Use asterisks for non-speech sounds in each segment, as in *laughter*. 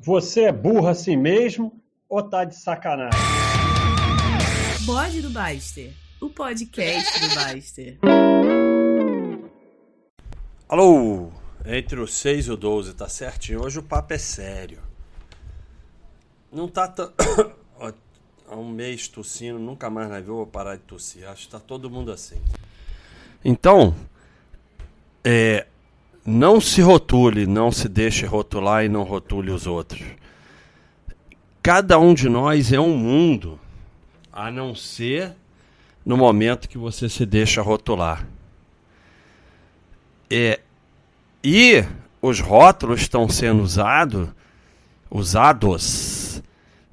Você é burro assim mesmo ou tá de sacanagem? Bode do Baster, o podcast do Baster. Alô, entre o 6 e o 12, tá certinho? Hoje o papo é sério. Não tá tão. *coughs* Há um mês tossindo, nunca mais na vida eu vou parar de tossir. Acho que tá todo mundo assim. Então, é, não se rotule, não se deixe rotular e não rotule os outros. Cada um de nós é um mundo, a não ser no momento que você se deixa rotular. É, e os rótulos estão sendo usado, usados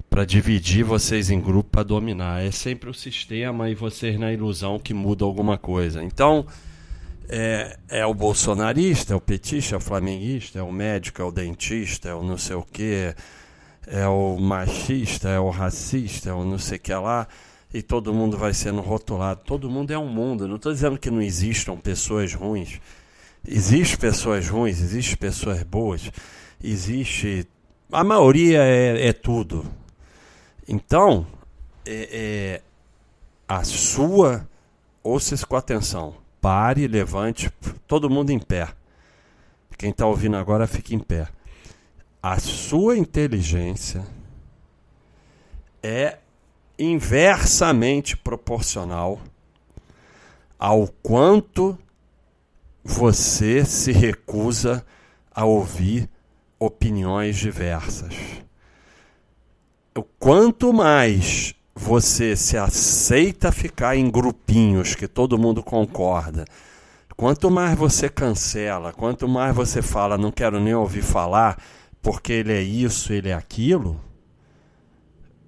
para dividir vocês em grupo para dominar. É sempre o sistema e vocês na ilusão que muda alguma coisa. Então, é, é o bolsonarista, é o petista, é o flamenguista, é o médico, é o dentista, é o não sei o que, é o machista, é o racista, é o não sei o que lá, e todo mundo vai sendo rotulado. Todo mundo é um mundo. Não estou dizendo que não existam pessoas ruins. Existem pessoas ruins, existem pessoas boas, existe. A maioria é, é tudo. Então, é, é, a sua, ouça-se com atenção Pare, levante, todo mundo em pé. Quem está ouvindo agora, fique em pé. A sua inteligência é inversamente proporcional ao quanto você se recusa a ouvir opiniões diversas. O quanto mais você se aceita ficar em grupinhos que todo mundo concorda, quanto mais você cancela, quanto mais você fala, não quero nem ouvir falar, porque ele é isso, ele é aquilo,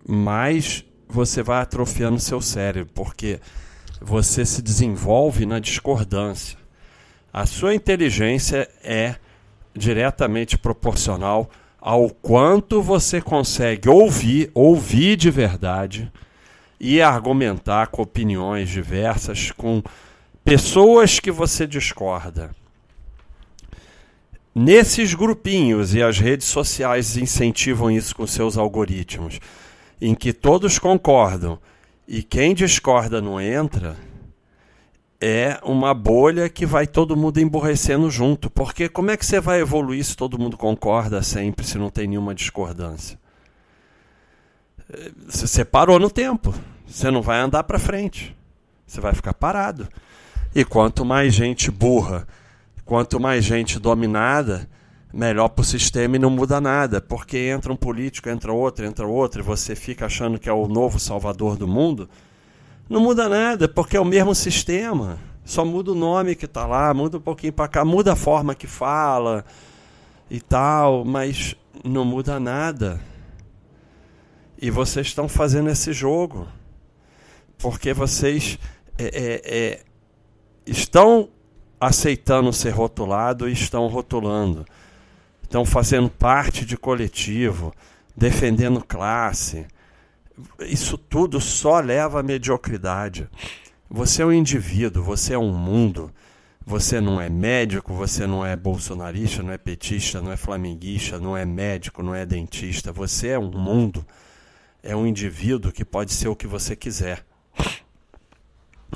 mais você vai atrofiando seu cérebro, porque você se desenvolve na discordância. A sua inteligência é diretamente proporcional ao quanto você consegue ouvir, ouvir de verdade e argumentar com opiniões diversas com pessoas que você discorda. Nesses grupinhos e as redes sociais incentivam isso com seus algoritmos, em que todos concordam e quem discorda não entra, é uma bolha que vai todo mundo emborrecendo junto. Porque como é que você vai evoluir se todo mundo concorda sempre, se não tem nenhuma discordância? Você parou no tempo. Você não vai andar para frente. Você vai ficar parado. E quanto mais gente burra, quanto mais gente dominada, melhor para o sistema e não muda nada. Porque entra um político, entra outro, entra outro, e você fica achando que é o novo salvador do mundo não muda nada, porque é o mesmo sistema. Só muda o nome que está lá, muda um pouquinho para cá, muda a forma que fala e tal, mas não muda nada. E vocês estão fazendo esse jogo porque vocês é, é, é, estão aceitando ser rotulado e estão rotulando. Estão fazendo parte de coletivo, defendendo classe isso tudo só leva à mediocridade. Você é um indivíduo, você é um mundo. Você não é médico, você não é bolsonarista, não é petista, não é flamenguista, não é médico, não é dentista. Você é um mundo. É um indivíduo que pode ser o que você quiser.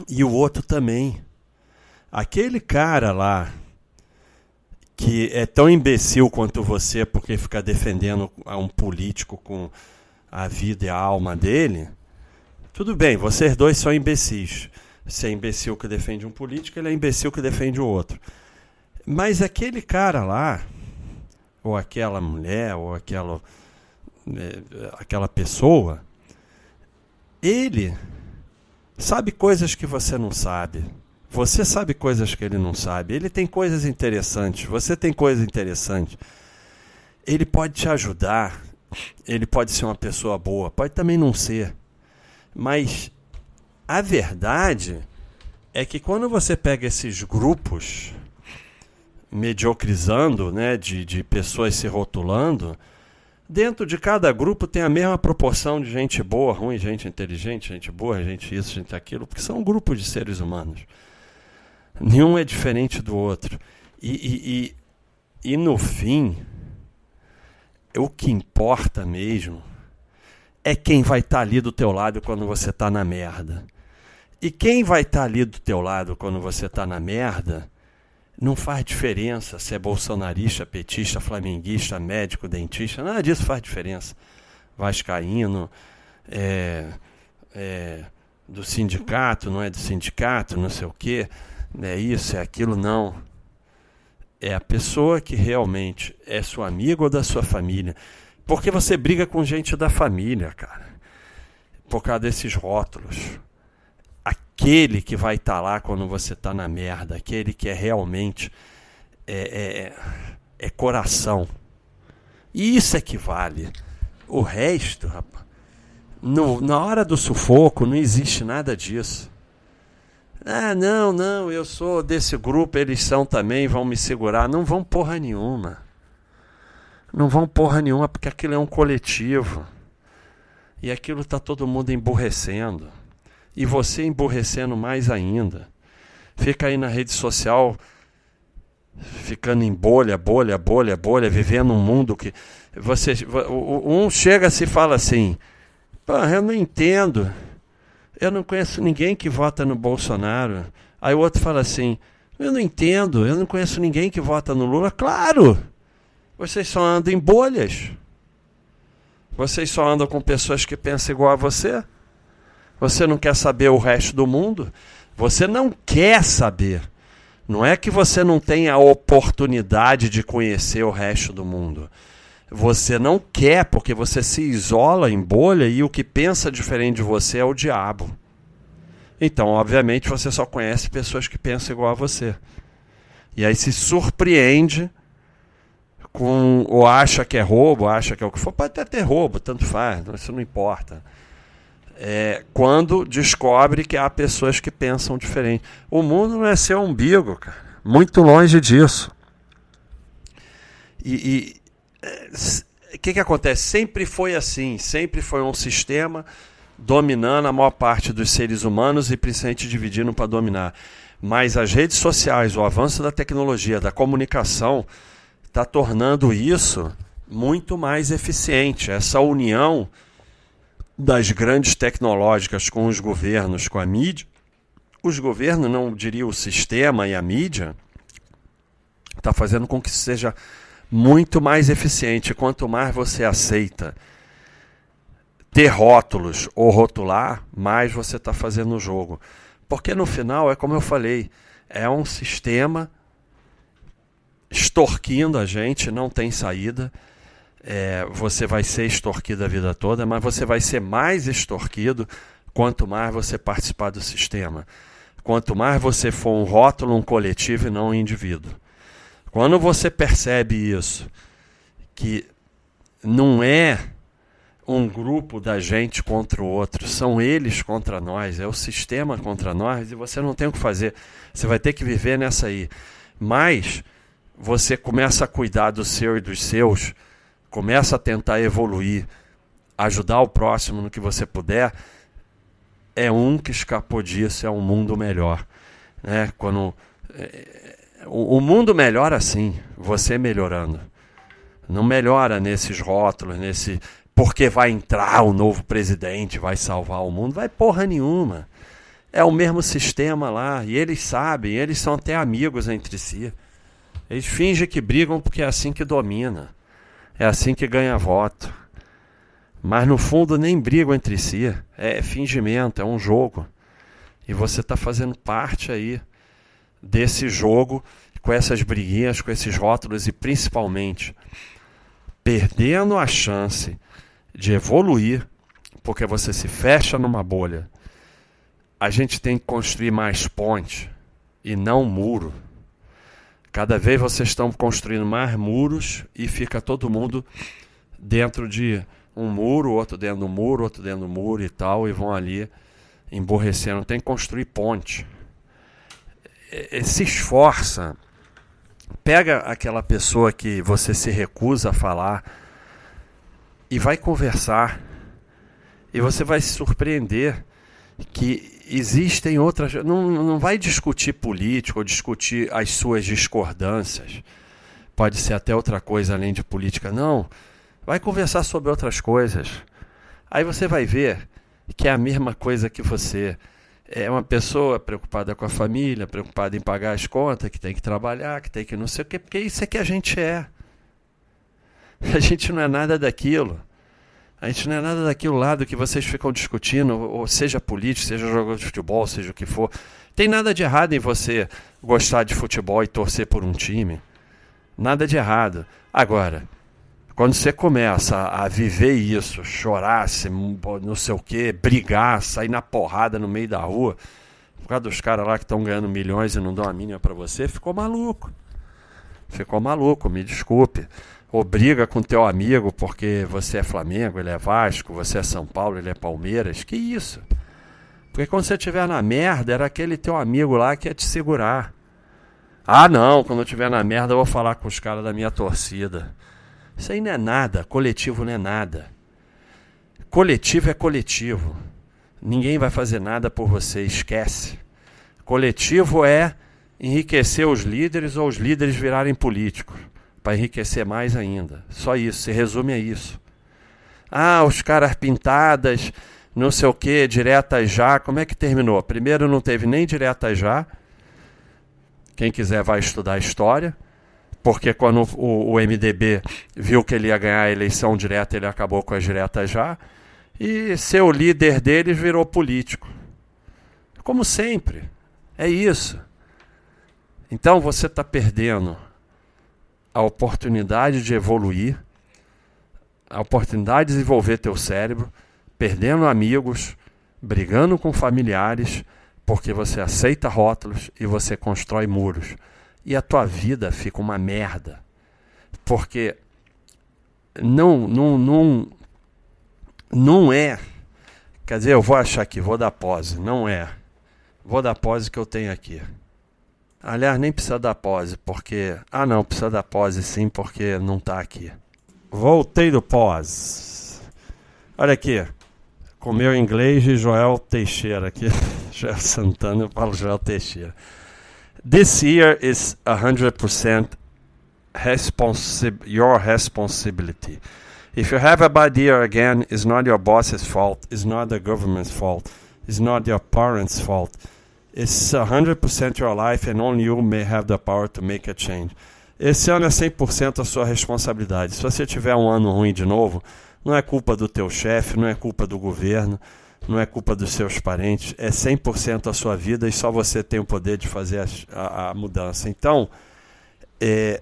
E o outro também. Aquele cara lá que é tão imbecil quanto você porque fica defendendo a um político com a vida e a alma dele, tudo bem, vocês dois são imbecis. Você é imbecil que defende um político, ele é imbecil que defende o outro. Mas aquele cara lá, ou aquela mulher, ou aquela, é, aquela pessoa, ele sabe coisas que você não sabe. Você sabe coisas que ele não sabe. Ele tem coisas interessantes, você tem coisas interessantes. Ele pode te ajudar, ele pode ser uma pessoa boa, pode também não ser. Mas a verdade é que quando você pega esses grupos mediocrizando, né, de, de pessoas se rotulando, dentro de cada grupo tem a mesma proporção de gente boa, ruim, gente inteligente, gente boa, gente isso, gente aquilo, porque são grupos de seres humanos. Nenhum é diferente do outro. E, e, e, e no fim, o que importa mesmo é quem vai estar tá ali do teu lado quando você está na merda. E quem vai estar tá ali do teu lado quando você está na merda, não faz diferença se é bolsonarista, petista, flamenguista, médico, dentista, nada disso faz diferença. Vascaíno, é, é, do sindicato, não é do sindicato, não sei o quê, é isso, é aquilo, não. É a pessoa que realmente é sua amiga ou da sua família. Porque você briga com gente da família, cara. Por causa desses rótulos. Aquele que vai estar tá lá quando você está na merda, aquele que é realmente é, é, é coração. E isso é que vale. O resto, rapaz, no, na hora do sufoco não existe nada disso. Ah, não, não, eu sou desse grupo, eles são também, vão me segurar. Não vão porra nenhuma. Não vão porra nenhuma, porque aquilo é um coletivo. E aquilo está todo mundo emburrecendo. E você emburrecendo mais ainda. Fica aí na rede social, ficando em bolha, bolha, bolha, bolha, vivendo um mundo que. Você, um chega se fala assim: eu não entendo. Eu não conheço ninguém que vota no Bolsonaro. Aí o outro fala assim: Eu não entendo, eu não conheço ninguém que vota no Lula. Claro! Vocês só andam em bolhas. Vocês só andam com pessoas que pensam igual a você. Você não quer saber o resto do mundo. Você não quer saber. Não é que você não tem a oportunidade de conhecer o resto do mundo. Você não quer, porque você se isola em bolha e o que pensa diferente de você é o diabo. Então, obviamente, você só conhece pessoas que pensam igual a você. E aí se surpreende com ou acha que é roubo, acha que é o que for, pode até ter roubo, tanto faz, isso não importa. É, quando descobre que há pessoas que pensam diferente. O mundo não é seu umbigo, cara. Muito longe disso. E, e o que, que acontece? Sempre foi assim, sempre foi um sistema dominando a maior parte dos seres humanos e principalmente dividindo para dominar. Mas as redes sociais, o avanço da tecnologia, da comunicação, está tornando isso muito mais eficiente. Essa união das grandes tecnológicas com os governos, com a mídia, os governos, não diria o sistema e a mídia, está fazendo com que seja muito mais eficiente. Quanto mais você aceita ter rótulos ou rotular, mais você está fazendo o jogo. Porque no final, é como eu falei, é um sistema extorquindo a gente, não tem saída. É, você vai ser extorquido a vida toda, mas você vai ser mais extorquido quanto mais você participar do sistema. Quanto mais você for um rótulo, um coletivo e não um indivíduo. Quando você percebe isso, que não é um grupo da gente contra o outro, são eles contra nós, é o sistema contra nós e você não tem o que fazer. Você vai ter que viver nessa aí. Mas você começa a cuidar do seu e dos seus, começa a tentar evoluir, ajudar o próximo no que você puder, é um que escapou disso, é um mundo melhor. Né? Quando, é, o, mundo melhora assim, você melhorando. Não melhora nesses rótulos, nesse porque vai entrar o novo presidente, vai salvar o mundo, vai porra nenhuma. É o mesmo sistema lá, e eles sabem, eles são até amigos entre si. Eles fingem que brigam porque é assim que domina. É assim que ganha voto. Mas no fundo nem brigam entre si. É fingimento, é um jogo. E você está fazendo parte aí desse jogo, com essas briguinhas, com esses rótulos e principalmente perdendo a chance de evoluir, porque você se fecha numa bolha. A gente tem que construir mais ponte e não muro. Cada vez vocês estão construindo mais muros e fica todo mundo dentro de um muro, outro dentro do muro, outro dentro do muro e tal, e vão ali emborrecendo. Tem que construir ponte. Se esforça. Pega aquela pessoa que você se recusa a falar e vai conversar. E você vai se surpreender que existem outras. Não, não vai discutir política ou discutir as suas discordâncias. Pode ser até outra coisa além de política. Não. Vai conversar sobre outras coisas. Aí você vai ver que é a mesma coisa que você. É uma pessoa preocupada com a família, preocupada em pagar as contas, que tem que trabalhar, que tem que não sei o quê, porque isso é que a gente é. A gente não é nada daquilo. A gente não é nada daquilo lá do que vocês ficam discutindo, ou seja político, seja jogador de futebol, seja o que for. Tem nada de errado em você gostar de futebol e torcer por um time. Nada de errado. Agora, quando você começa a viver isso, chorar, não sei o quê, brigar, sair na porrada no meio da rua, por causa dos caras lá que estão ganhando milhões e não dão a mínima para você, ficou maluco. Ficou maluco, me desculpe ou briga com teu amigo porque você é Flamengo, ele é Vasco, você é São Paulo, ele é Palmeiras. Que isso? Porque quando você estiver na merda, era aquele teu amigo lá que ia te segurar. Ah, não, quando eu estiver na merda, eu vou falar com os caras da minha torcida. Isso aí não é nada, coletivo não é nada. Coletivo é coletivo. Ninguém vai fazer nada por você, esquece. Coletivo é enriquecer os líderes ou os líderes virarem políticos para enriquecer mais ainda. Só isso, se resume a isso. Ah, os caras pintadas, não sei o que, diretas já. Como é que terminou? Primeiro não teve nem diretas já. Quem quiser vai estudar história. Porque quando o, o, MDB viu que ele ia ganhar a eleição direta, ele acabou com as diretas já. E ser o líder deles virou político. Como sempre. É isso. Então você está perdendo a oportunidade de evoluir, a oportunidade de desenvolver teu cérebro, perdendo amigos, brigando com familiares, porque você aceita rótulos e você constrói muros. E a tua vida fica uma merda. Porque não, não, não, não é. Quer dizer, eu vou achar aqui, vou dar pose. Não é. Vou dar pose que eu tenho aqui. Aliás, nem precisa da pose, porque. Ah, não, precisa da pose sim, porque não está aqui. Voltei do pose. Olha aqui. Com meu inglês e Joel Teixeira aqui. *laughs* Joel Santana, eu falo Joel Teixeira. This year is 100% responsi your responsibility. If you have a bad year again, it's not your boss's fault, it's not the government's fault, it's not your parents' fault. It's 100% your life and only you may have the power to make a change. Esse ano é 100% a sua responsabilidade. Se você tiver um ano ruim de novo, não é culpa do teu chefe, não é culpa do governo, não é culpa dos seus parentes, é 100% a sua vida e só você tem o poder de fazer a, a, a mudança. Então, é,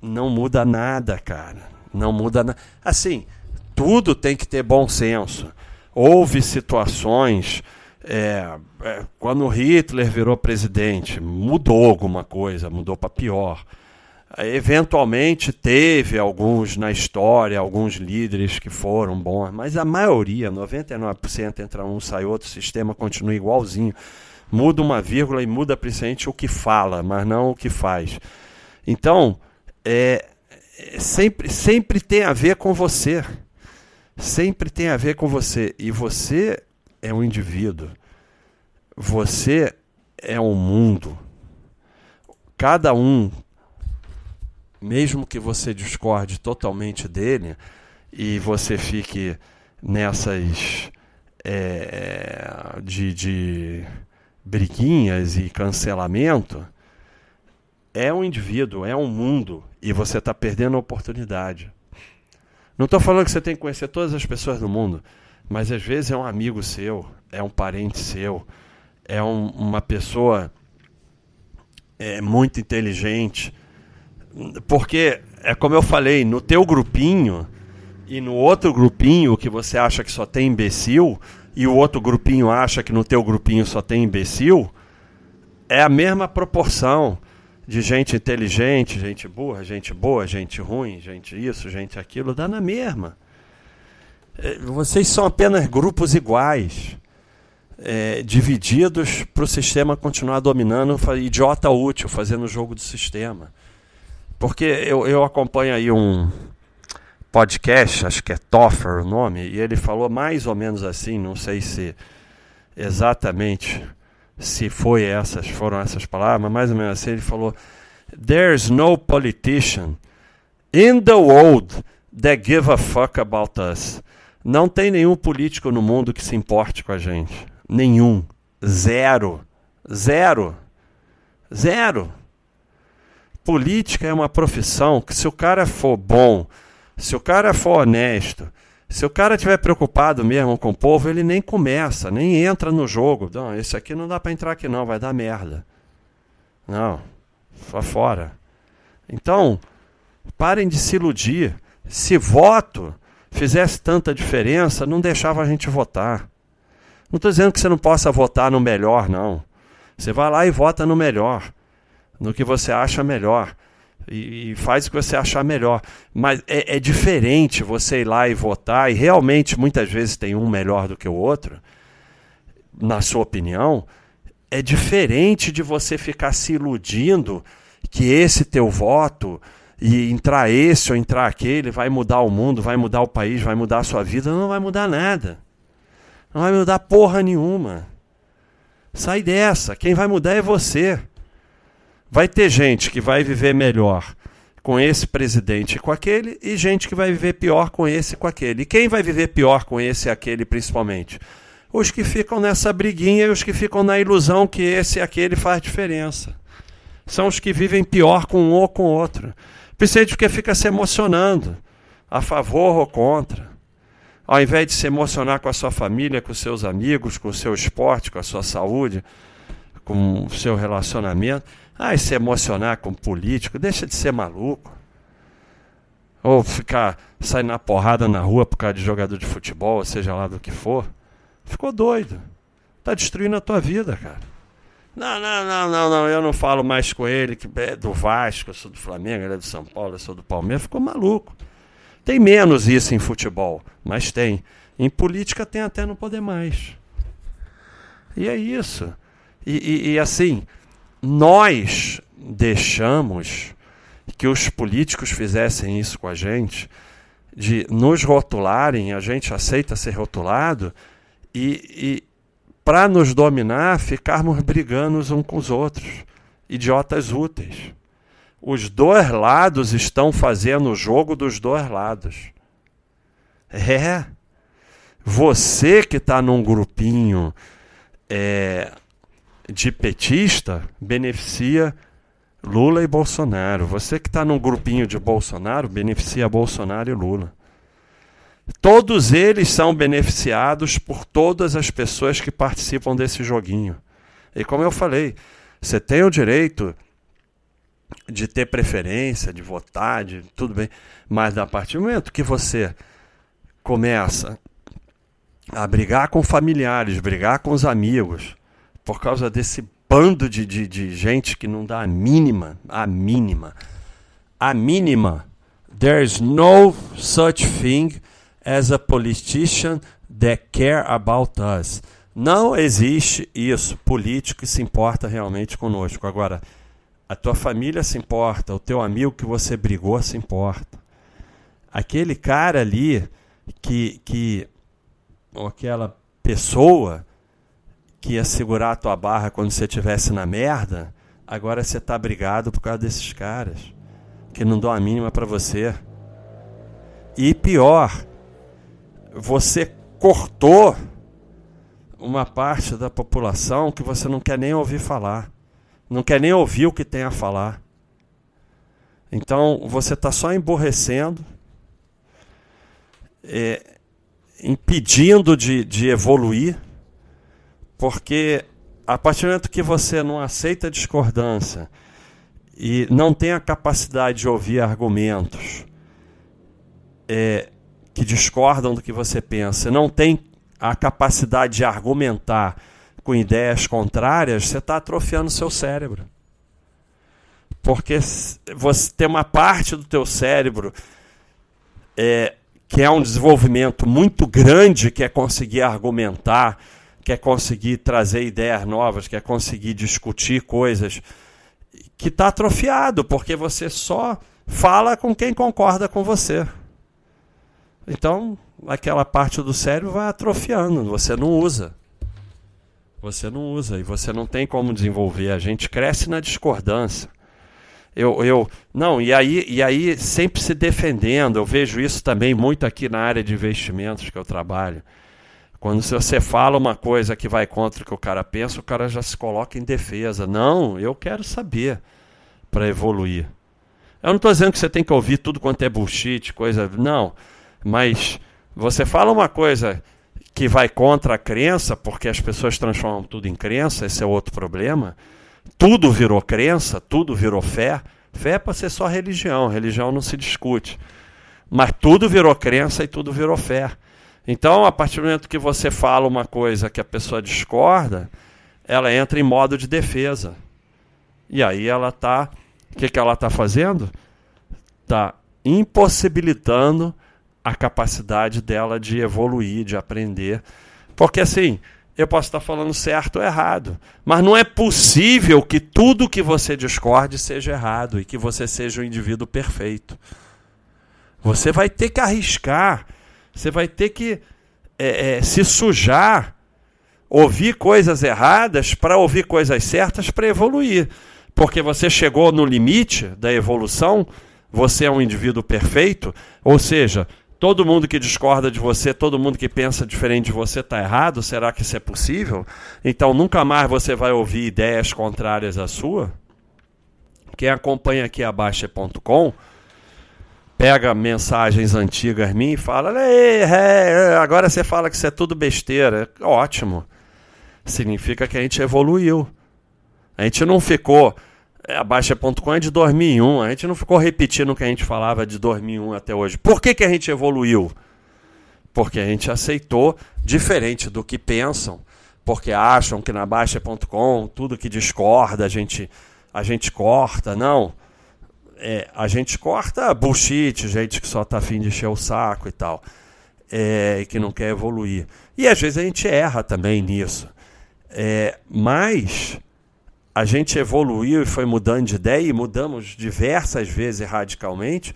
não muda nada, cara. Não muda nada. Assim, tudo tem que ter bom senso. Houve situações é, é, quando Hitler virou presidente, mudou alguma coisa, mudou para pior. Eventualmente teve alguns na história, alguns líderes que foram bons, mas a maioria, 99% entra um, sai outro, o sistema continua igualzinho. Muda uma vírgula e muda principalmente o que fala, mas não o que faz. Então, é, é sempre, sempre tem a ver com você. Sempre tem a ver com você. E você é um indivíduo. Você é um mundo. Cada um, mesmo que você discorde totalmente dele e você fique nessas é, de, de briguinhas e cancelamento, é um indivíduo, é um mundo e você está perdendo a oportunidade. Não estou falando que você tem que conhecer todas as pessoas do mundo, mas às vezes é um amigo seu, é um parente seu, é um, uma pessoa é, muito inteligente. Porque, é como eu falei, no teu grupinho e no outro grupinho que você acha que só tem imbecil, e o outro grupinho acha que no teu grupinho só tem imbecil, é a mesma proporção de gente inteligente, gente burra, gente boa, gente ruim, gente isso, gente aquilo, dá na mesma. É, vocês são apenas grupos iguais é, divididos para o sistema continuar dominando, idiota útil, fazendo o jogo do sistema. Porque eu, eu acompanho aí um podcast, acho que é Toffer o nome, e ele falou mais ou menos assim, não sei se exatamente se foi essas, foram essas palavras, mas mais ou menos assim, ele falou: There's no politician in the world that give a fuck about us. Não tem nenhum político no mundo que se importe com a gente. Nenhum. Zero. Zero. Zero. Política é uma profissão que, se o cara for bom, se o cara for honesto, se o cara estiver preocupado mesmo com o povo, ele nem começa, nem entra no jogo. Não, esse aqui não dá para entrar aqui, não, vai dar merda. Não, só fora. Então, parem de se iludir. Se voto fizesse tanta diferença, não deixava a gente votar. Não estou dizendo que você não possa votar no melhor, não. Você vai lá e vota no melhor, no que você acha melhor. E, e faz o que você achar melhor. Mas é, é diferente você ir lá e votar, e realmente muitas vezes tem um melhor do que o outro, na sua opinião. É diferente de você ficar se iludindo que esse teu voto e entrar esse ou entrar aquele vai mudar o mundo, vai mudar o país, vai mudar a sua vida, não vai mudar nada. Não vai mudar porra nenhuma. Sai dessa, quem vai mudar é você. Vai ter gente que vai viver melhor com esse presidente e com aquele, e gente que vai viver pior com esse e com aquele. E quem vai viver pior com esse e aquele, principalmente? Os que ficam nessa briguinha e os que ficam na ilusão que esse e aquele faz diferença. São os que vivem pior com um ou com outro. Principalmente porque fica se emocionando, a favor ou contra. Ao invés de se emocionar com a sua família, com seus amigos, com o seu esporte, com a sua saúde, com o seu relacionamento. Ah, se emocionar com político, deixa de ser maluco. Ou ficar saindo na porrada na rua por causa de jogador de futebol, seja lá do que for. Ficou doido. Tá destruindo a tua vida, cara. Não, não, não, não, não, eu não falo mais com ele, que é do Vasco, eu sou do Flamengo, ele é do São Paulo, eu sou do Palmeiras, ficou maluco. Tem menos isso em futebol, mas tem. Em política tem até não poder mais. E é isso. E, e, e assim, nós deixamos que os políticos fizessem isso com a gente, de nos rotularem, a gente aceita ser rotulado, e, para nos dominar, ficarmos brigando uns com os outros. Idiotas úteis. Os dois lados estão fazendo o jogo dos dois lados. É. Você que está num grupinho é, de petista beneficia Lula e Bolsonaro. Você que está num grupinho de Bolsonaro beneficia Bolsonaro e Lula. Todos eles são beneficiados por todas as pessoas que participam desse joguinho. E como eu falei, você tem o direito de ter preferência, de votar, de tudo bem, mas a partir do momento que você começa a brigar com familiares, brigar com os amigos, por causa desse bando de, de, de gente que não dá a mínima, a mínima, a mínima, there's no such thing as a politician that care about us. Não existe isso, político que se importa realmente conosco. Agora, a tua família se importa, o teu amigo que você brigou se importa. Aquele cara ali que, que ou aquela pessoa que ia segurar a tua barra quando você estivesse na merda, agora você está brigado por causa desses caras que não dão a mínima para você. E pior, você cortou uma parte da população que você não quer nem ouvir falar, não quer nem ouvir o que tem a falar. Então você está só emborrecendo, é, impedindo de, de evoluir, porque a partir do momento que você não aceita discordância e não tem a capacidade de ouvir argumentos, é, que discordam do que você pensa, não tem a capacidade de argumentar com ideias contrárias, você está atrofiando seu cérebro. Porque você tem uma parte do teu cérebro é, que é um desenvolvimento muito grande, que é conseguir argumentar, quer conseguir trazer ideias novas, quer conseguir discutir coisas, que está atrofiado, porque você só fala com quem concorda com você. Então, aquela parte do cérebro vai atrofiando, você não usa. Você não usa e você não tem como desenvolver. A gente cresce na discordância. Eu, eu, não, e aí, e aí sempre se defendendo. Eu vejo isso também muito aqui na área de investimentos que eu trabalho. Quando você fala uma coisa que vai contra o que o cara pensa, o cara já se coloca em defesa. Não, eu quero saber para evoluir. Eu não estou dizendo que você tem que ouvir tudo quanto é bullshit, coisa. Não. Mas você fala uma coisa que vai contra a crença, porque as pessoas transformam tudo em crença, esse é outro problema. Tudo virou crença, tudo virou fé. Fé é para ser só religião, religião não se discute. Mas tudo virou crença e tudo virou fé. Então, a partir do momento que você fala uma coisa que a pessoa discorda, ela entra em modo de defesa. E aí ela está. O que, que ela está fazendo? Está impossibilitando a capacidade dela de evoluir, de aprender. Porque assim, eu posso estar falando certo ou errado, mas não é possível que tudo que você discorde seja errado e que você seja um indivíduo perfeito. Você vai ter que arriscar, você vai ter que é, é, se sujar, ouvir coisas erradas para ouvir coisas certas para evoluir. Porque você chegou no limite da evolução, você é um indivíduo perfeito, ou seja, todo mundo que discorda de você, todo mundo que pensa diferente de você está errado? Será que isso é possível? Então nunca mais você vai ouvir ideias contrárias à sua? Quem acompanha aqui a Baixa.com pega mensagens antigas minhas e fala: agora você fala que isso é tudo besteira. Ótimo. Significa que a gente evoluiu. A gente não ficou é, a Baixa.com é de 2001. A gente não ficou repetindo o que a gente falava de 2001 até hoje. Por que, que a gente evoluiu? Porque a gente aceitou diferente do que pensam. Porque acham que na Baixa.com tudo que discorda a gente, a gente corta. Não. É, a gente corta bullshit, gente que só está afim de encher o saco e tal. É, e que não quer evoluir. E às vezes a gente erra também nisso. É, mas a gente evoluiu e foi mudando de ideia e mudamos diversas vezes radicalmente,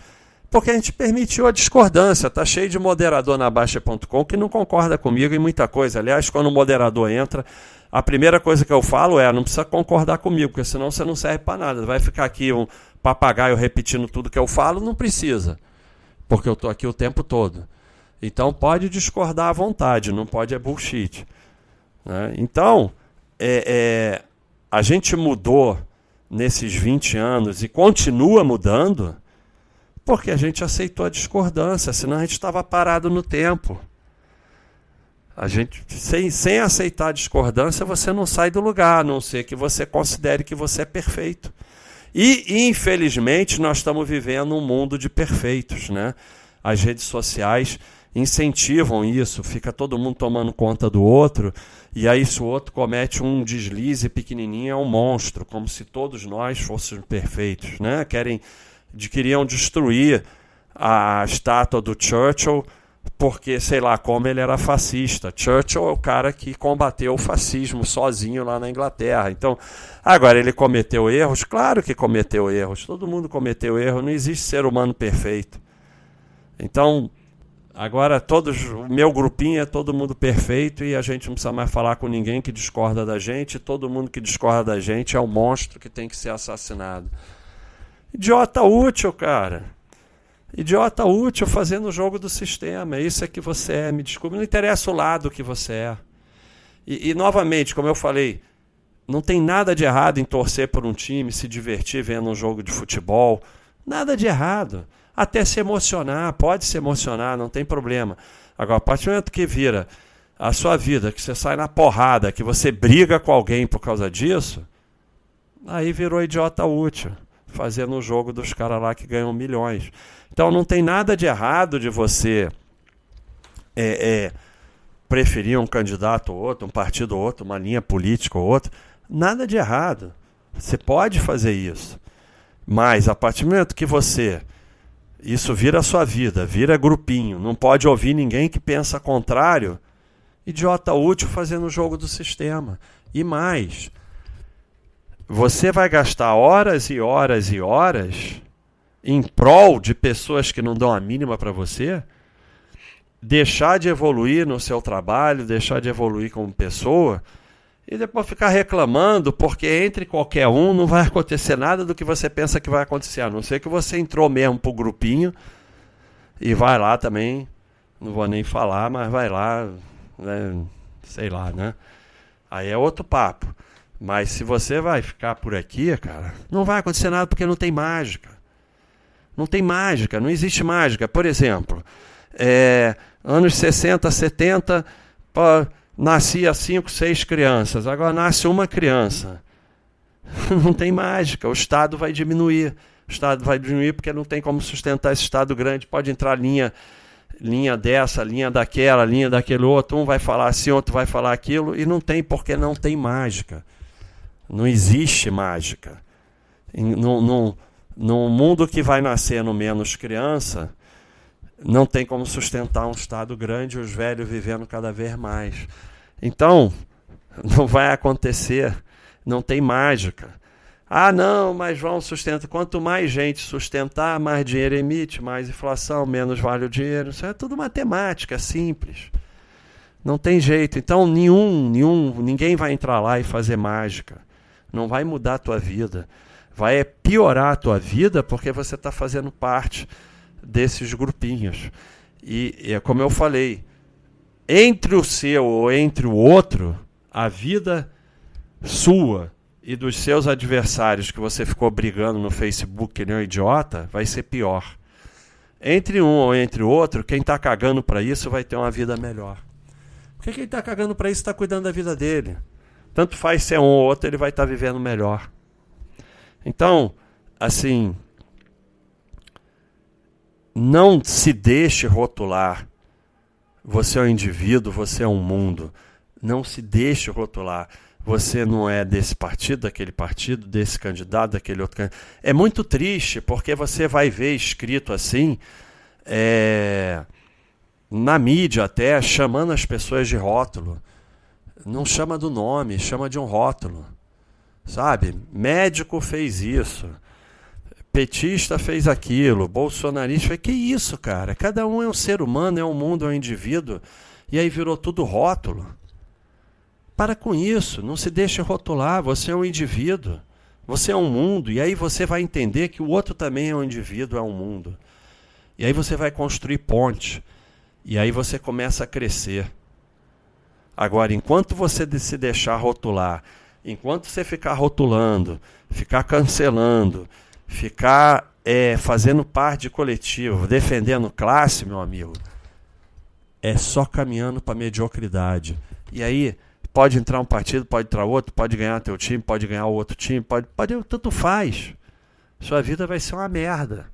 porque a gente permitiu a discordância. Tá cheio de moderador na Baixa.com que não concorda comigo em muita coisa. Aliás, quando o moderador entra, a primeira coisa que eu falo é: não precisa concordar comigo, porque senão você não serve para nada. Vai ficar aqui um papagaio repetindo tudo que eu falo? Não precisa, porque eu estou aqui o tempo todo. Então pode discordar à vontade, não pode é bullshit. Né? Então, é, é a gente mudou nesses 20 anos e continua mudando porque a gente aceitou a discordância, senão a gente estava parado no tempo. A gente, sem, sem aceitar a discordância, você não sai do lugar, a não ser que você considere que você é perfeito. E, infelizmente, nós estamos vivendo um mundo de perfeitos. Né? As redes sociais incentivam isso, fica todo mundo tomando conta do outro, e aí se o outro comete um deslize pequenininho é um monstro, como se todos nós fôssemos perfeitos, né? Querem queriam destruir a estátua do Churchill porque sei lá como ele era fascista. Churchill é o cara que combateu o fascismo sozinho lá na Inglaterra. Então, agora ele cometeu erros, claro que cometeu erros. Todo mundo cometeu erros, não existe ser humano perfeito. Então, Agora todos, o meu grupinho é todo mundo perfeito e a gente não precisa mais falar com ninguém que discorda da gente. Todo mundo que discorda da gente é um monstro que tem que ser assassinado. Idiota útil, cara. Idiota útil fazendo o jogo do sistema. Isso é que você é. Me desculpe, não interessa o lado que você é. E, e novamente, como eu falei, não tem nada de errado em torcer por um time, se divertir vendo um jogo de futebol. Nada de errado até se emocionar, pode se emocionar, não tem problema. Agora, a partir do momento que vira a sua vida, que você sai na porrada, que você briga com alguém por causa disso, aí virou idiota útil, fazendo o jogo dos caras lá que ganham milhões. Então não tem nada de errado de você é, é, preferir um candidato ou outro, um partido ou outro, uma linha política ou outra. Nada de errado. Você pode fazer isso. Mas a partir do momento que você isso vira sua vida, vira grupinho. Não pode ouvir ninguém que pensa contrário. Idiota útil fazendo o jogo do sistema. E mais, você vai gastar horas e horas e horas em prol de pessoas que não dão a mínima para você, deixar de evoluir no seu trabalho, deixar de evoluir como pessoa, e depois ficar reclamando, porque entre qualquer um não vai acontecer nada do que você pensa que vai acontecer, a não ser que você entrou mesmo pro grupinho e vai lá também, não vou nem falar, mas vai lá, né, sei lá, né? Aí é outro papo. Mas se você vai ficar por aqui, cara, não vai acontecer nada porque não tem mágica. Não tem mágica, não existe mágica. Por exemplo, é, anos 60, 70, pô, nascia cinco, seis crianças. Agora nasce uma criança. *laughs* Não tem mágica. O Estado vai diminuir. O Estado vai diminuir porque não tem como sustentar esse Estado grande. Pode entrar linha, linha dessa, linha daquela, linha daquele outro. Um vai falar assim, outro vai falar aquilo. E não tem porque não tem mágica. Não existe mágica. Num, mundo que vai nascendo menos criança, não tem como sustentar um Estado grande e os velhos vivendo cada vez mais. Então, *laughs* não vai acontecer, não tem mágica. Ah, não, mas vão sustentar. Quanto mais gente sustentar, mais dinheiro emite, mais inflação, menos vale o dinheiro. Isso é tudo matemática, é simples. Não tem jeito. Então, nenhum, nenhum, ninguém vai entrar lá e fazer mágica. Não vai mudar a tua vida. Vai piorar a tua vida porque você está fazendo parte desses grupinhos. E, é como eu falei, entre o seu ou entre o outro, a vida sua e dos seus adversários que você ficou brigando no Facebook que nem um idiota, vai ser pior. Entre um ou entre o outro, quem está cagando para isso vai ter uma vida melhor. Porque quem está cagando para isso está cuidando da vida dele. Tanto faz ser um ou outro, ele vai estar tá vivendo melhor. Então, assim, não se deixe rotular. Você é um indivíduo, você é um mundo. Não se deixe rotular. Você não é desse partido, daquele partido, desse candidato, daquele outro candidato. É muito triste, porque você vai ver escrito assim, é, na mídia até, chamando as pessoas de rótulo. Não chama do nome, chama de um rótulo. Sabe? Médico fez isso petista fez aquilo, bolsonarista, que isso, cara? Cada um é um ser humano, é um mundo, é um indivíduo, e aí virou tudo rótulo. Para com isso, não se deixe rotular, você é um indivíduo, você é um mundo, e aí você vai entender que o outro também é um indivíduo, é um mundo. E aí você vai construir ponte, e aí você começa a crescer. Agora, enquanto você se deixar rotular, enquanto você ficar rotulando, ficar cancelando, ficar é, fazendo parte de coletivo, defendendo classe, meu amigo, é só caminhando para mediocridade. E aí pode entrar um partido, pode entrar outro, pode ganhar teu time, pode ganhar outro time, pode, pode tanto faz. Sua vida vai ser uma merda.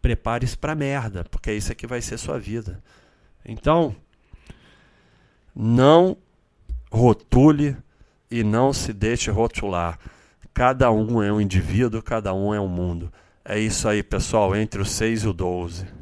Prepare-se para merda, porque é isso que vai ser sua vida. Então, não rotule e não se deixe rotular. Cada um é um indivíduo, cada um é um mundo. É isso aí, pessoal, entre o 6 e o 12.